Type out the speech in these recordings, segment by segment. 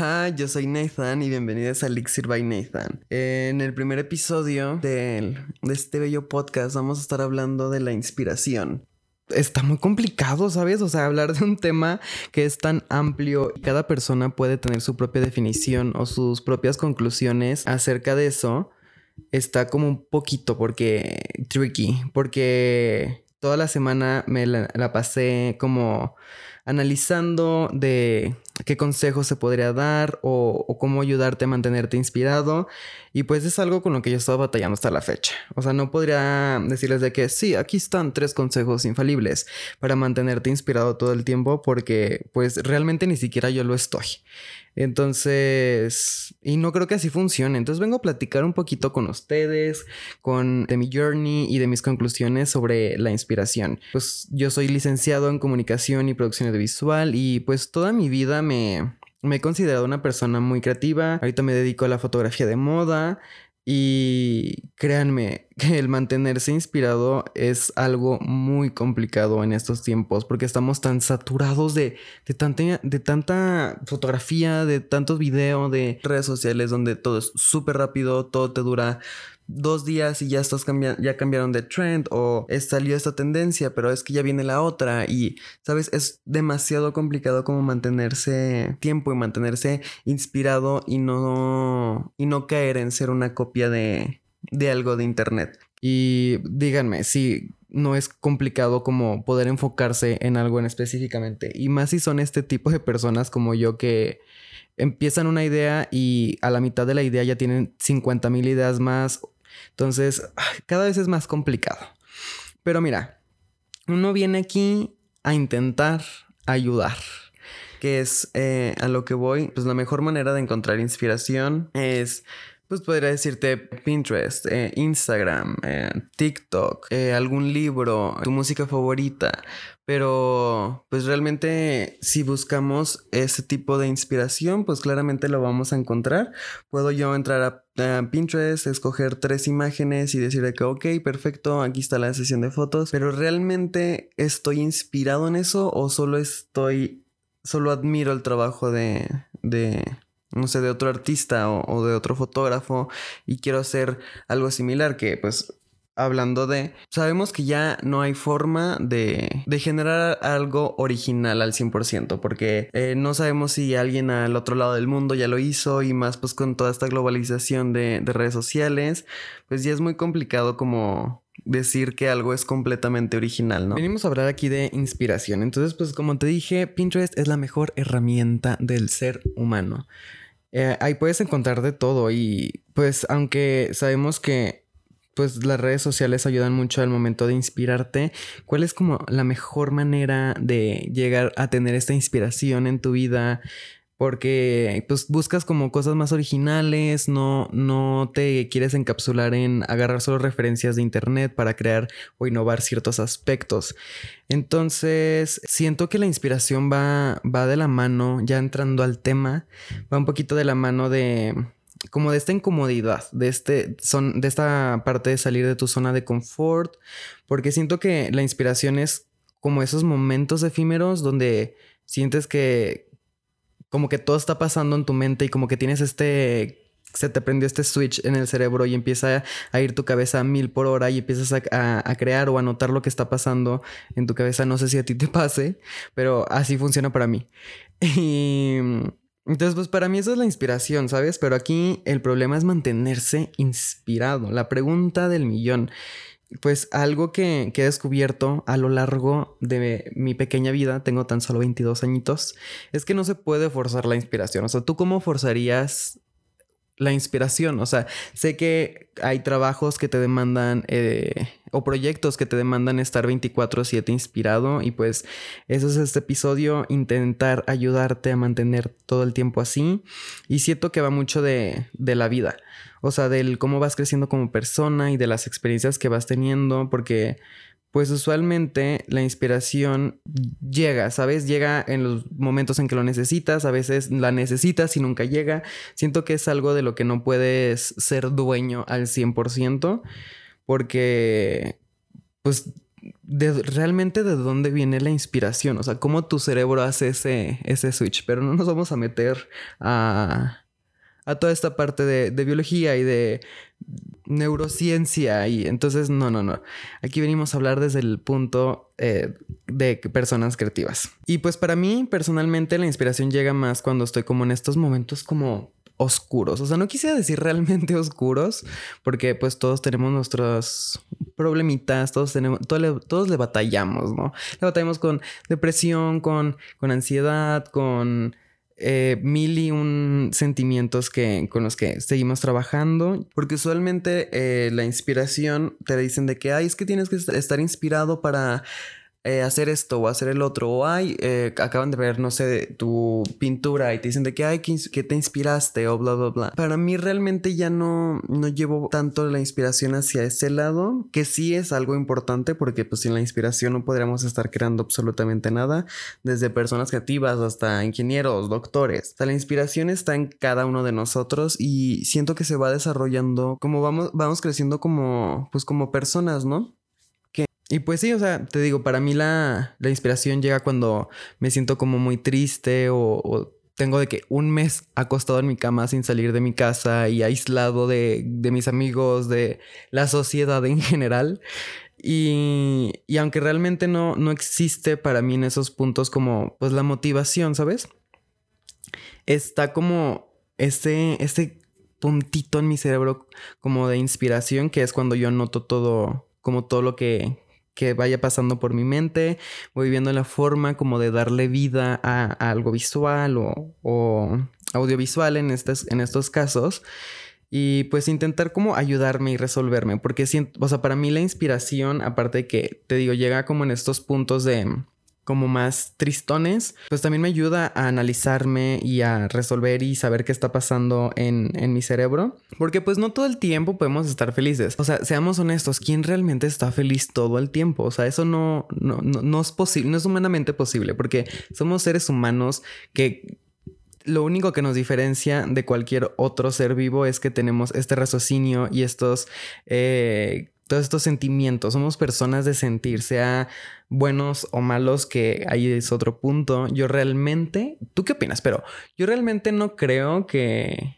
Hola, yo soy Nathan y bienvenidos a Elixir by Nathan. En el primer episodio de, este bello podcast vamos a estar hablando de la inspiración está muy complicado, ¿sabes? O sea, hablar de un tema que es tan amplio y cada persona puede tener su propia definición o sus propias conclusiones acerca de eso, está como un poquito porque tricky, porque toda la semana me la pasé como analizando de qué consejos se podría dar o, cómo ayudarte a mantenerte inspirado. Y pues es algo con lo que yo he estado batallando hasta la fecha. O sea, no podría decirles de que sí, aquí están tres consejos infalibles para mantenerte inspirado todo el tiempo porque pues realmente ni siquiera yo lo estoy. Entonces, y no creo que así funcione. Entonces vengo a platicar un poquito con ustedes, con de mi journey y de mis conclusiones sobre la inspiración. Pues yo soy licenciado en comunicación y producción audiovisual y pues toda mi vida me, me he considerado una persona muy creativa. Ahorita me dedico a la fotografía de moda y créanme que el mantenerse inspirado es algo muy complicado en estos tiempos porque estamos tan saturados de, de, de tanta fotografía, de tantos videos, de redes sociales donde todo es súper rápido, todo te dura dos días y ya estás cambiando, ya cambiaron de trend o salió esta tendencia, pero es que ya viene la otra y, sabes, es demasiado complicado como mantenerse tiempo y mantenerse inspirado y no, y no caer en ser una copia de, de algo de internet. Y díganme si no es complicado como poder enfocarse en algo en específicamente. Y más si son este tipo de personas como yo que empiezan una idea y a la mitad de la idea ya tienen 50 mil ideas más entonces, cada vez es más complicado. Pero mira, uno viene aquí a intentar ayudar que es eh, a lo que voy, pues la mejor manera de encontrar inspiración es pues podría decirte Pinterest, eh, Instagram, eh, TikTok, eh, algún libro, tu música favorita. Pero pues realmente si buscamos ese tipo de inspiración, pues claramente lo vamos a encontrar. Puedo yo entrar a, Pinterest, escoger tres imágenes y decir que ok, perfecto, aquí está la sesión de fotos. Pero realmente estoy inspirado en eso o solo estoy, solo admiro el trabajo de, de no sé, de otro artista o, de otro fotógrafo y quiero hacer algo similar que pues hablando de, sabemos que ya no hay forma de, de generar algo original al 100%, porque eh, no sabemos si alguien al otro lado del mundo ya lo hizo y más pues con toda esta globalización de, de redes sociales, pues ya es muy complicado como decir que algo es completamente original, ¿no? Venimos a hablar aquí de inspiración, entonces pues como te dije, Pinterest es la mejor herramienta del ser humano. Eh, ahí puedes encontrar de todo y pues aunque sabemos que pues las redes sociales ayudan mucho al momento de inspirarte, ¿cuál es como la mejor manera de llegar a tener esta inspiración en tu vida? Porque pues buscas como cosas más originales, no, no te quieres encapsular en agarrar solo referencias de internet para crear o innovar ciertos aspectos. Entonces, siento que la inspiración va, va de la mano, ya entrando al tema, va un poquito de la mano de como de esta incomodidad, de este son de esta parte de salir de tu zona de confort, porque siento que la inspiración es como esos momentos efímeros donde sientes que como que todo está pasando en tu mente y como que tienes este se te prendió este switch en el cerebro y empieza a ir tu cabeza a mil por hora y empiezas a, crear o a notar lo que está pasando en tu cabeza. No sé si a ti te pase, pero así funciona para mí. Y entonces, pues para mí eso es la inspiración, ¿sabes? Pero aquí el problema es mantenerse inspirado. La pregunta del millón pues algo que, he descubierto a lo largo de mi pequeña vida, tengo tan solo 22 añitos, es que no se puede forzar la inspiración. O sea, ¿tú cómo forzarías la inspiración? O sea, sé que hay trabajos que te demandan eh, o proyectos que te demandan estar 24/7 inspirado y pues eso es este episodio, intentar ayudarte a mantener todo el tiempo así y siento que va mucho de, de la vida. O sea, del cómo vas creciendo como persona y de las experiencias que vas teniendo, porque pues usualmente la inspiración llega, ¿sabes? Llega en los momentos en que lo necesitas, a veces la necesitas y nunca llega. Siento que es algo de lo que no puedes ser dueño al 100%, porque pues realmente de dónde viene la inspiración, o sea, cómo tu cerebro hace ese, ese switch, pero no nos vamos a meter a, a toda esta parte de, biología y de neurociencia y entonces no, no, no. Aquí venimos a hablar desde el punto eh, de personas creativas. Y pues para mí personalmente la inspiración llega más cuando estoy como en estos momentos como oscuros. O sea, no quisiera decir realmente oscuros, porque pues todos tenemos nuestros problemitas, todos tenemos, todos le, batallamos, ¿no? Le batallamos con depresión, con, con ansiedad, con eh, mil y un sentimientos que, con los que seguimos trabajando, porque usualmente eh, la inspiración te dicen de que, ay, es que tienes que estar inspirado para eh, hacer esto o hacer el otro, o ay, eh, acaban de ver, no sé, tu pintura y te dicen de que, ay, que, te inspiraste o bla, bla, bla. Para mí realmente ya no, no llevo tanto la inspiración hacia ese lado, que sí es algo importante porque pues sin la inspiración no podríamos estar creando absolutamente nada, desde personas creativas hasta ingenieros, doctores. La inspiración está en cada uno de nosotros y siento que se va desarrollando como vamos, vamos creciendo como, pues como personas, ¿no? Y pues sí, o sea, te digo, para mí la, la inspiración llega cuando me siento como muy triste o, tengo de que un mes acostado en mi cama sin salir de mi casa y aislado de, de mis amigos, de la sociedad en general. Y, y, aunque realmente no, no existe para mí en esos puntos como pues la motivación, ¿sabes? Está como este, este puntito en mi cerebro como de inspiración que es cuando yo noto todo, como todo lo que, que vaya pasando por mi mente, voy viendo la forma como de darle vida a, algo visual o, audiovisual en, en estos casos y pues intentar como ayudarme y resolverme, porque siento, o sea, para mí la inspiración, aparte de que te digo, llega como en estos puntos de como más tristones, pues también me ayuda a analizarme y a resolver y saber qué está pasando en, mi cerebro. Porque pues no todo el tiempo podemos estar felices. O sea, seamos honestos, ¿quién realmente está feliz todo el tiempo? O sea, eso no, no, no es posible, no es humanamente posible, porque somos seres humanos que lo único que nos diferencia de cualquier otro ser vivo es que tenemos este raciocinio y estos eh, todos estos sentimientos. Somos personas de sentir, sea buenos o malos, que ahí es otro punto. Yo realmente, ¿tú qué opinas? Pero yo realmente no creo que,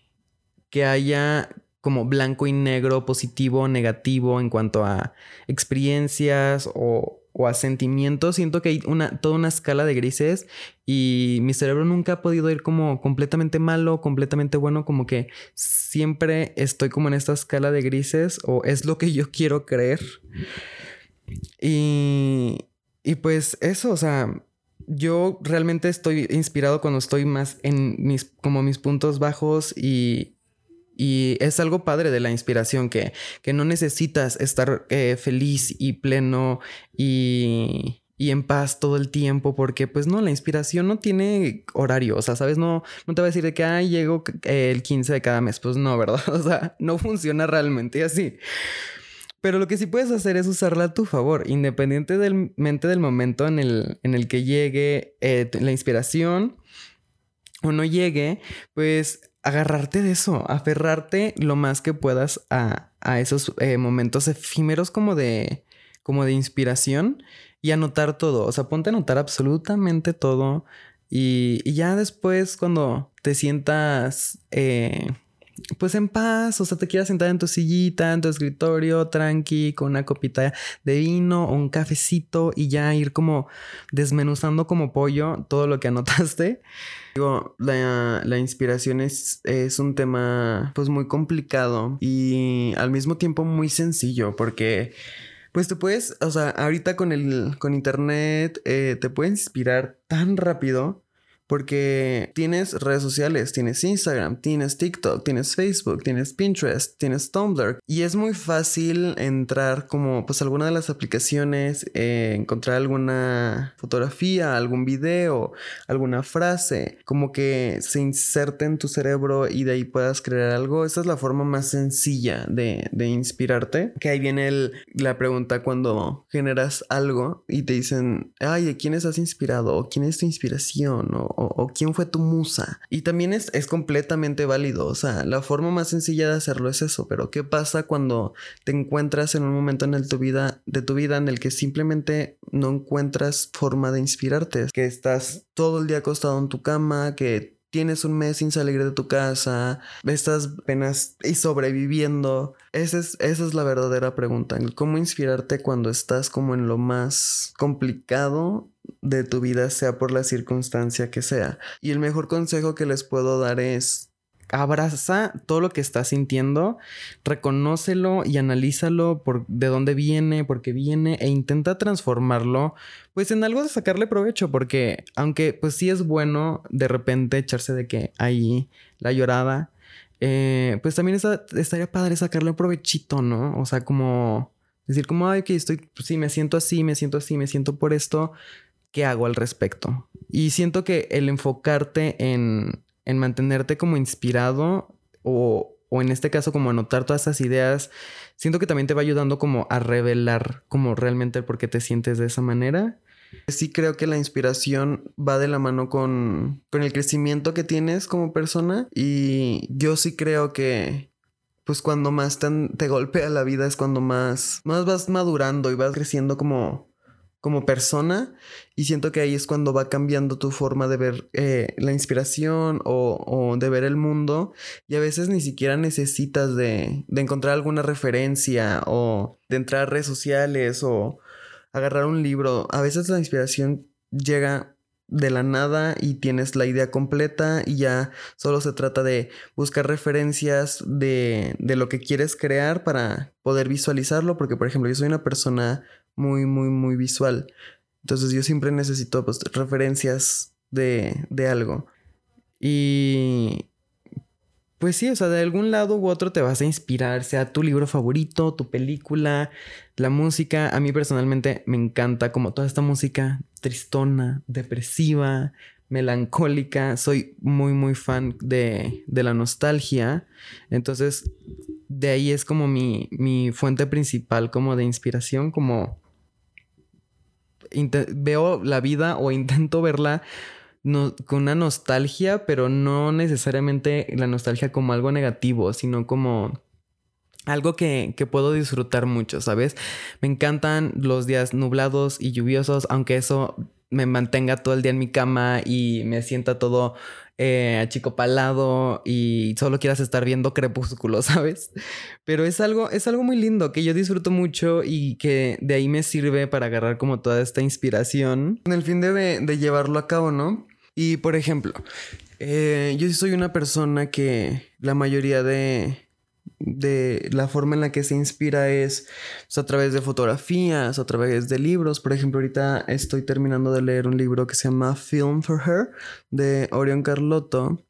que haya como blanco y negro, positivo, negativo en cuanto a experiencias o, o a sentimientos. Siento que hay una, toda una escala de grises y mi cerebro nunca ha podido ir como completamente malo, completamente bueno, como que siempre estoy como en esta escala de grises o es lo que yo quiero creer. Y, y pues eso, o sea, yo realmente estoy inspirado cuando estoy más en mis, como mis puntos bajos y, y es algo padre de la inspiración, que, que no necesitas estar eh, feliz y pleno y, en paz todo el tiempo, porque pues no, la inspiración no tiene horario, o sea, ¿sabes? No, no te va a decir de que, ay, llego el 15 de cada mes, pues no, ¿verdad? O sea, no funciona realmente así. Pero lo que sí puedes hacer es usarla a tu favor, independientemente del momento en el, en el que llegue eh, la inspiración o no llegue, pues agarrarte de eso, aferrarte lo más que puedas a, esos eh, momentos efímeros como de, como de inspiración y anotar todo. O sea, ponte a anotar absolutamente todo. Y, ya después, cuando te sientas eh, pues en paz, o sea, te quieras sentar en tu sillita, en tu escritorio, tranqui, con una copita de vino o un cafecito y ya ir como desmenuzando como pollo todo lo que anotaste. Digo, la, la inspiración es, es, un tema pues muy complicado y al mismo tiempo muy sencillo porque pues te puedes, o sea, ahorita con el, con internet eh, te puede inspirar tan rápido porque tienes redes sociales, tienes Instagram, tienes TikTok, tienes Facebook, tienes Pinterest, tienes Tumblr. Y es muy fácil entrar como pues alguna de las aplicaciones, eh, encontrar alguna fotografía, algún video, alguna frase, como que se inserte en tu cerebro y de ahí puedas crear algo. Esa es la forma más sencilla de, inspirarte. Que ahí viene la pregunta cuando generas algo y te dicen, ay, ¿de quién estás inspirado? ¿O quién es tu inspiración? O, o, quién fue tu musa. Y también es, es completamente válido, o sea, la forma más sencilla de hacerlo es eso, pero ¿qué pasa cuando te encuentras en un momento en tu vida, de tu vida en el que simplemente no encuentras forma de inspirarte? Que estás todo el día acostado en tu cama, que tienes un mes sin salir de tu casa, estás apenas y sobreviviendo. Esa es, esa es la verdadera pregunta. ¿Cómo inspirarte cuando estás como en lo más complicado de tu vida, sea por la circunstancia que sea? Y el mejor consejo que les puedo dar es abraza todo lo que estás sintiendo, reconócelo y analízalo por de dónde viene, por qué viene e intenta transformarlo pues en algo de sacarle provecho porque aunque pues sí es bueno de repente echarse de que ahí la llorada, eh, pues también estaría padre sacarle provechito, ¿no? O sea, como decir como, ay, que estoy, pues sí, me siento así, me siento así, me siento por esto, ¿qué hago al respecto? Y siento que el enfocarte en en mantenerte como inspirado o, o en este caso como anotar todas esas ideas, siento que también te va ayudando como a revelar como realmente por qué te sientes de esa manera. Sí creo que la inspiración va de la mano con, con el crecimiento que tienes como persona y yo sí creo que pues cuando más te, te golpea la vida es cuando más, más vas madurando y vas creciendo como como persona y siento que ahí es cuando va cambiando tu forma de ver eh, la inspiración o, de ver el mundo y a veces ni siquiera necesitas de, de, encontrar alguna referencia o de entrar a redes sociales o agarrar un libro. A veces la inspiración llega de la nada y tienes la idea completa y ya solo se trata de buscar referencias de, de lo que quieres crear para poder visualizarlo porque por ejemplo yo soy una persona muy, muy, muy visual. Entonces yo siempre necesito pues, referencias de, de algo. Y pues sí, o sea, de algún lado u otro te vas a inspirar, sea tu libro favorito, tu película, la música. A mí personalmente me encanta como toda esta música tristona, depresiva, melancólica. Soy muy, muy fan de, de la nostalgia. Entonces, de ahí es como mi, mi fuente principal como de inspiración, como veo la vida o intento verla con una nostalgia, pero no necesariamente la nostalgia como algo negativo, sino como algo que, que, puedo disfrutar mucho, ¿sabes? Me encantan los días nublados y lluviosos, aunque eso me mantenga todo el día en mi cama y me sienta todo eh, achicopalado y solo quieras estar viendo crepúsculo, ¿sabes? Pero es algo, es algo muy lindo que yo disfruto mucho y que de ahí me sirve para agarrar como toda esta inspiración. En el fin de, de llevarlo a cabo, ¿no? Y por ejemplo, eh, yo soy una persona que la mayoría de, de la forma en la que se inspira es pues, a través de fotografías, a través de libros. Por ejemplo, ahorita estoy terminando de leer un libro que se llama Film for Her de Orion Carlotto,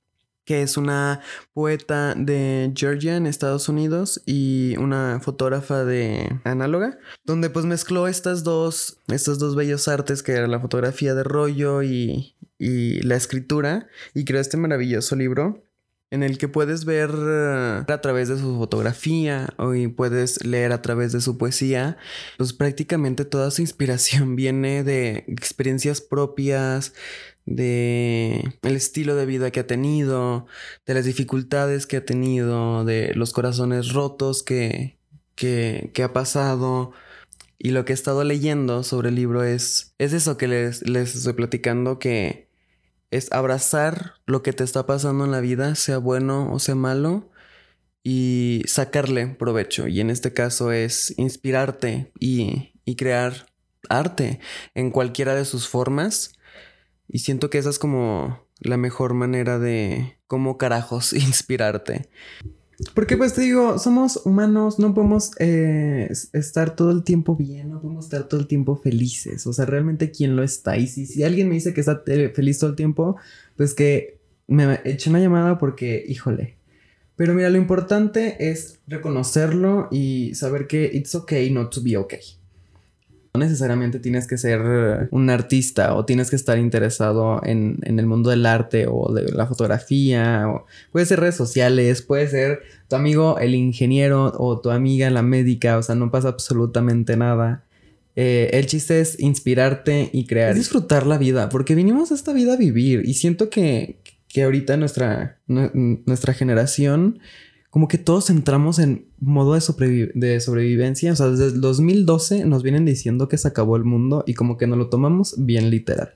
que es una poeta de Georgia en Estados Unidos y una fotógrafa de análoga, donde pues mezcló estas dos, estos dos bellos artes que era la fotografía de rollo y, y la escritura y creó este maravilloso libro en el que puedes ver eh, a través de su fotografía o puedes leer a través de su poesía, pues prácticamente toda su inspiración viene de experiencias propias, de el estilo de vida que ha tenido, de las dificultades que ha tenido, de los corazones rotos que, que, que ha pasado. Y lo que he estado leyendo sobre el libro es, es eso que les, les estoy platicando que es abrazar lo que te está pasando en la vida, sea bueno o sea malo, y sacarle provecho. Y en este caso es inspirarte y, y crear arte en cualquiera de sus formas. Y siento que esa es como la mejor manera de cómo carajos inspirarte. Porque pues te digo, somos humanos, no podemos eh, estar todo el tiempo bien, no podemos estar todo el tiempo felices. O sea, realmente quién lo está. Y si, si alguien me dice que está feliz todo el tiempo, pues que me eche una llamada porque, híjole. Pero mira, lo importante es reconocerlo y saber que it's okay not to be okay. No necesariamente tienes que ser un artista o tienes que estar interesado en, el mundo del arte o de la fotografía. O puede ser redes sociales, puede ser tu amigo el ingeniero o tu amiga la médica. O sea, no pasa absolutamente nada. Eh, el chiste es inspirarte y crear. disfrutar la vida, porque vinimos a esta vida a vivir. Y siento que, que ahorita nuestra, nuestra generación, como que todos entramos en modo de, de sobrevivencia. O sea, desde el 2012 nos vienen diciendo que se acabó el mundo y como que nos lo tomamos bien literal.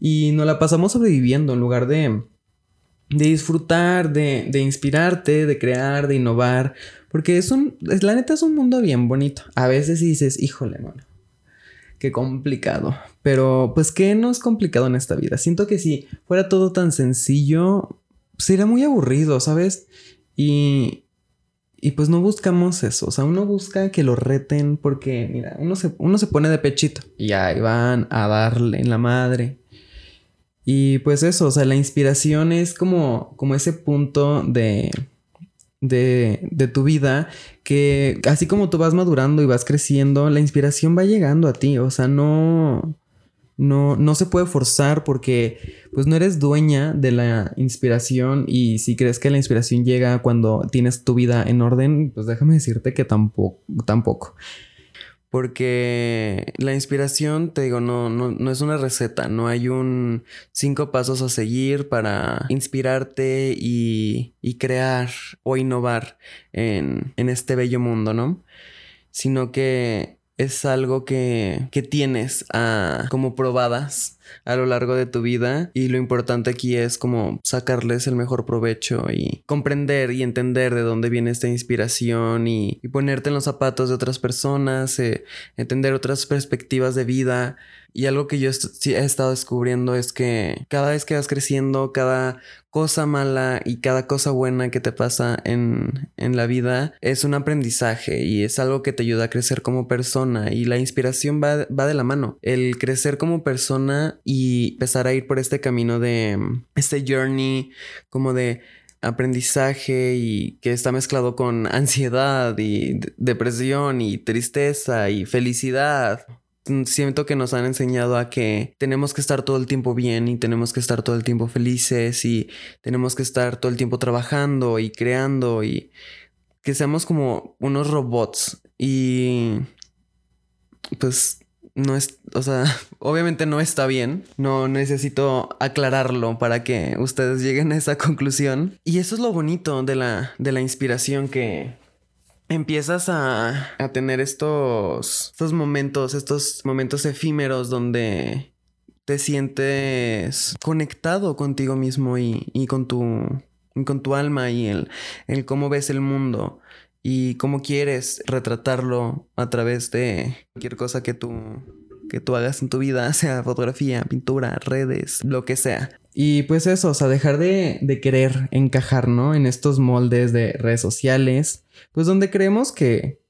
Y nos la pasamos sobreviviendo en lugar de, de disfrutar, de, de inspirarte, de crear, de innovar. Porque es un, la neta es un mundo bien bonito. A veces dices, híjole, mano, qué complicado. Pero pues qué no es complicado en esta vida. Siento que si fuera todo tan sencillo, sería muy aburrido, ¿sabes? Y, y pues no buscamos eso. O sea, uno busca que lo reten porque, mira, uno se, uno se pone de pechito y ahí van a darle en la madre. Y pues eso, o sea, la inspiración es como, como ese punto de de, de, tu vida que así como tú vas madurando y vas creciendo, la inspiración va llegando a ti, o sea, no, no, no se puede forzar porque pues no eres dueña de la inspiración y si crees que la inspiración llega cuando tienes tu vida en orden, pues déjame decirte que tampoco, tampoco. Porque la inspiración, te digo, no, no, no, es una receta, no hay un cinco pasos a seguir para inspirarte y, y crear o innovar en, en este bello mundo, ¿no? Sino que es algo que, que tienes ah, como probadas a lo largo de tu vida y lo importante aquí es como sacarles el mejor provecho y comprender y entender de dónde viene esta inspiración y, ponerte en los zapatos de otras personas, eh, entender otras perspectivas de vida y algo que yo he estado descubriendo es que cada vez que vas creciendo, cada cosa mala y cada cosa buena que te pasa en, en, la vida es un aprendizaje y es algo que te ayuda a crecer como persona y la inspiración va, va de la mano. El crecer como persona y empezar a ir por este camino de este journey como de aprendizaje y que está mezclado con ansiedad y depresión y tristeza y felicidad. Siento que nos han enseñado a que tenemos que estar todo el tiempo bien y tenemos que estar todo el tiempo felices y tenemos que estar todo el tiempo trabajando y creando y que seamos como unos robots. Y pues no es, o sea, obviamente no está bien, no necesito aclararlo para que ustedes lleguen a esa conclusión. Y eso es lo bonito de la de la inspiración que empiezas a, a tener estos, estos momentos, estos momentos efímeros donde te sientes conectado contigo mismo y, y con, tu, con tu alma y el, el cómo ves el mundo y cómo quieres retratarlo a través de cualquier cosa que tú, que tú hagas en tu vida, sea fotografía, pintura, redes, lo que sea. Y pues eso, o sea, dejar de, de querer encajar, ¿no? En estos moldes de redes sociales, pues donde creemos que,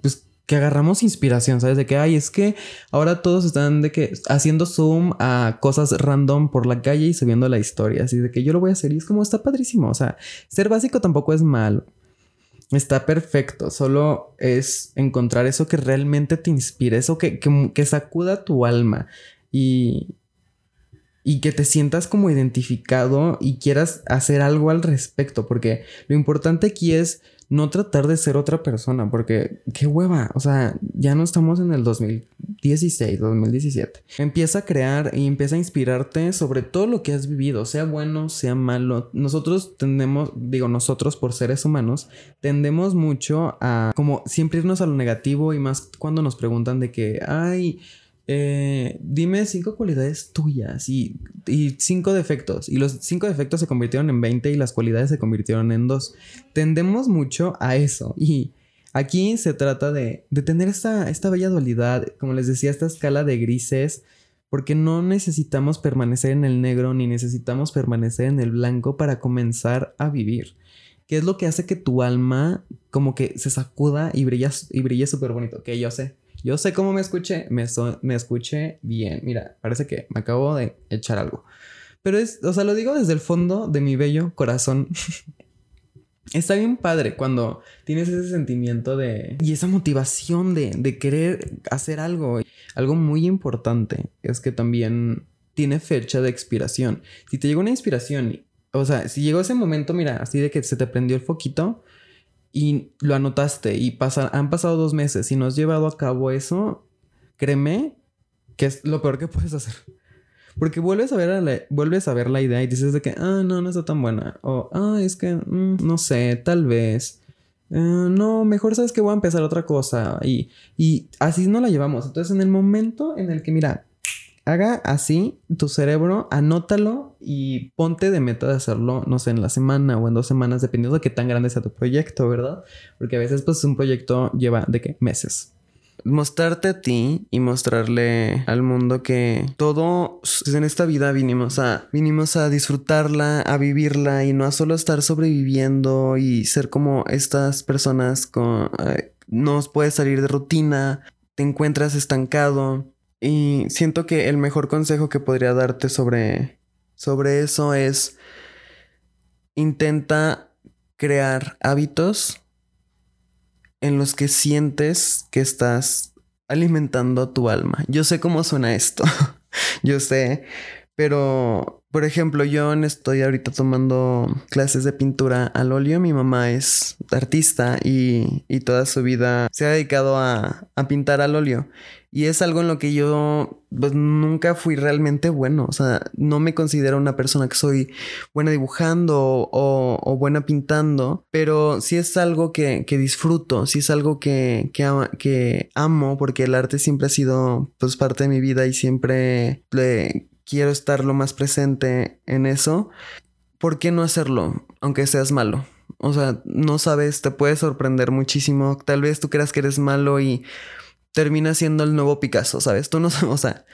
pues, que agarramos inspiración, ¿sabes? De que, ay, es que ahora todos están de que haciendo zoom a cosas random por la calle y subiendo la historia, así de que yo lo voy a hacer y es como está padrísimo, o sea, ser básico tampoco es malo. Está perfecto, solo es encontrar eso que realmente te inspire, eso que, que, que sacuda tu alma y, y que te sientas como identificado y quieras hacer algo al respecto, porque lo importante aquí es no tratar de ser otra persona, porque qué hueva, o sea, ya no estamos en el 2016, 2017. Empieza a crear y empieza a inspirarte sobre todo lo que has vivido, sea bueno, sea malo. Nosotros tendemos, digo nosotros por seres humanos, tendemos mucho a como siempre irnos a lo negativo y más cuando nos preguntan de que, ay, eh, dime cinco cualidades tuyas y, cinco defectos. Y los cinco defectos se convirtieron en 20 y las cualidades se convirtieron en dos. Tendemos mucho a eso. Y aquí se trata de, de tener esta, esta bella dualidad, como les decía, esta escala de grises. Porque no necesitamos permanecer en el negro ni necesitamos permanecer en el blanco para comenzar a vivir. ¿Qué es lo que hace que tu alma como que se sacuda y brilla y brille súper bonito? Que yo sé. Yo sé cómo me escuché, me, me escuché bien. Mira, parece que me acabo de echar algo. Pero es, o sea, lo digo desde el fondo de mi bello corazón. Está bien padre cuando tienes ese sentimiento de... y esa motivación de, de querer hacer algo. Algo muy importante es que también tiene fecha de expiración. Si te llegó una inspiración, o sea, si llegó ese momento, mira, así de que se te prendió el foquito, y lo anotaste y pasa, han pasado dos meses y no has llevado a cabo eso, créeme que es lo peor que puedes hacer. Porque vuelves a ver la, vuelves a ver la idea y dices de que, ah, no, no está tan buena. O, ah, es que, mm, no sé, tal vez. Eh, no, mejor sabes que voy a empezar otra cosa. Y, y así no la llevamos. Entonces, en el momento en el que, mira, haga así tu cerebro, anótalo y ponte de meta de hacerlo, no sé, en la semana o en dos semanas, dependiendo de qué tan grande sea tu proyecto, ¿verdad? Porque a veces, pues, un proyecto lleva de qué meses. Mostrarte a ti y mostrarle al mundo que todo en esta vida vinimos a vinimos a disfrutarla, a vivirla y no a solo estar sobreviviendo y ser como estas personas con no puedes salir de rutina, te encuentras estancado y siento que el mejor consejo que podría darte sobre sobre eso es intenta crear hábitos en los que sientes que estás alimentando tu alma. Yo sé cómo suena esto, yo sé, pero por ejemplo, yo estoy ahorita tomando clases de pintura al óleo. Mi mamá es artista y, y toda su vida se ha dedicado a, a pintar al óleo. Y es algo en lo que yo pues nunca fui realmente bueno. O sea, no me considero una persona que soy buena dibujando o, buena pintando, pero sí es algo que, disfruto, sí es algo que, que, amo porque el arte siempre ha sido pues parte de mi vida y siempre le quiero estar lo más presente en eso. ¿Por qué no hacerlo? Aunque seas malo. O sea, no sabes, te puede sorprender muchísimo. Tal vez tú creas que eres malo y termina siendo el nuevo Picasso, ¿sabes? Tú no o sea,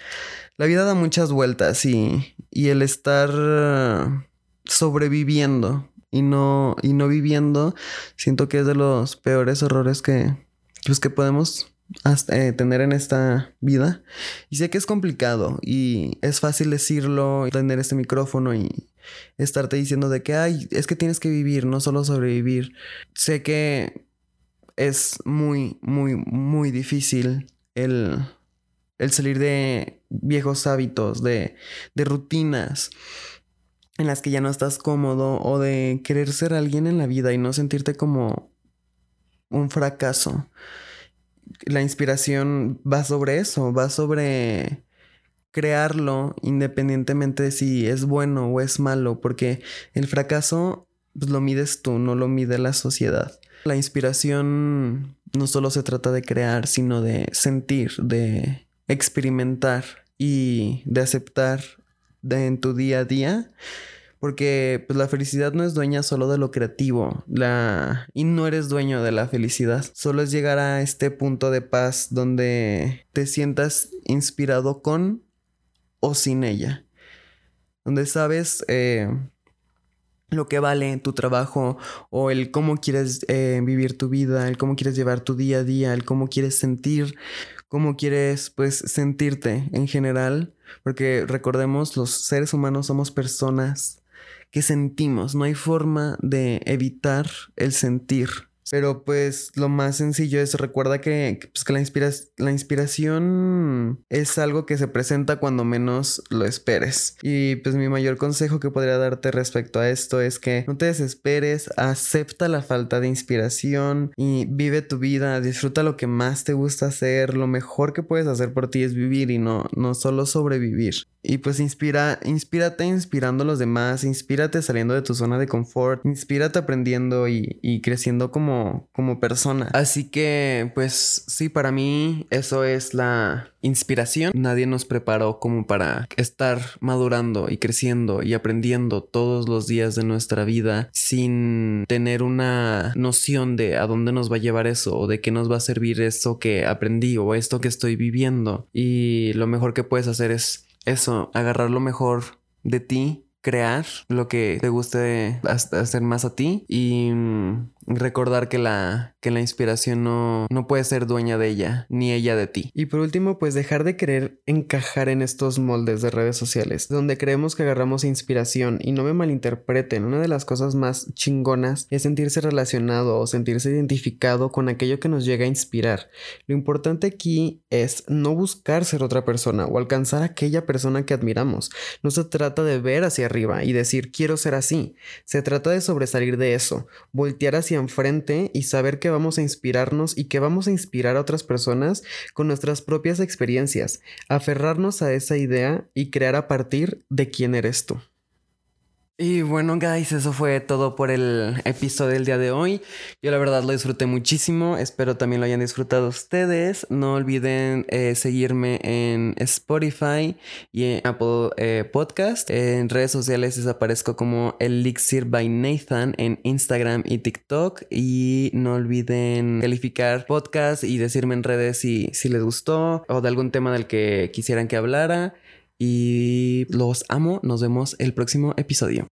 la vida da muchas vueltas y, y el estar sobreviviendo y no, y no viviendo, siento que es de los peores errores que, pues, que podemos eh, tener en esta vida. Y sé que es complicado y es fácil decirlo, tener este micrófono y estarte diciendo de que, ay, es que tienes que vivir, no solo sobrevivir. Sé que es muy, muy, muy difícil el, el salir de viejos hábitos, de, de rutinas en las que ya no estás cómodo o de querer ser alguien en la vida y no sentirte como un fracaso. La inspiración va sobre eso, va sobre crearlo independientemente de si es bueno o es malo, porque el fracaso pues, lo mides tú, no lo mide la sociedad. La inspiración no solo se trata de crear, sino de sentir, de experimentar y de aceptar en tu día a día. Porque pues, la felicidad no es dueña solo de lo creativo, la... y no eres dueño de la felicidad. Solo es llegar a este punto de paz donde te sientas inspirado con o sin ella. Donde sabes eh, lo que vale tu trabajo o el cómo quieres eh, vivir tu vida, el cómo quieres llevar tu día a día, el cómo quieres sentir, cómo quieres pues sentirte en general, porque recordemos los seres humanos somos personas que sentimos, no hay forma de evitar el sentir. Pero pues lo más sencillo es recuerda que, pues, que la, la inspiración es algo que se presenta cuando menos lo esperes. Y pues mi mayor consejo que podría darte respecto a esto es que no te desesperes, acepta la falta de inspiración y vive tu vida, disfruta lo que más te gusta hacer, lo mejor que puedes hacer por ti es vivir y no, no solo sobrevivir. Y pues inspira, inspírate inspirando a los demás, inspírate saliendo de tu zona de confort, inspírate aprendiendo y, y creciendo como como, persona. Así que, pues sí, para mí eso es la inspiración. Nadie nos preparó como para estar madurando y creciendo y aprendiendo todos los días de nuestra vida sin tener una noción de a dónde nos va a llevar eso o de qué nos va a servir eso que aprendí o esto que estoy viviendo. Y lo mejor que puedes hacer es eso, agarrar lo mejor de ti crear lo que te guste hacer más a ti y mm, recordar que la, que la inspiración no, no puede ser dueña de ella, ni ella de ti. Y por último, pues dejar de querer encajar en estos moldes de redes sociales, donde creemos que agarramos inspiración y no me malinterpreten, una de las cosas más chingonas es sentirse relacionado o sentirse identificado con aquello que nos llega a inspirar. Lo importante aquí es no buscar ser otra persona o alcanzar aquella persona que admiramos. No se trata de ver hacia arriba y decir quiero ser así. Se trata de sobresalir de eso, voltear hacia hacia enfrente y saber que vamos a inspirarnos y que vamos a inspirar a otras personas con nuestras propias experiencias, aferrarnos a esa idea y crear a partir de quién eres tú. Y bueno, guys, eso fue todo por el episodio del día de hoy. Yo la verdad lo disfruté muchísimo. Espero también lo hayan disfrutado ustedes. No olviden eh, seguirme en Spotify y en Apple eh, Podcast. En redes sociales desaparezco como Elixir by Nathan en Instagram y TikTok. Y no olviden calificar podcast y decirme en redes si, si les gustó o de algún tema del que quisieran que hablara. Y los amo. Nos vemos el próximo episodio.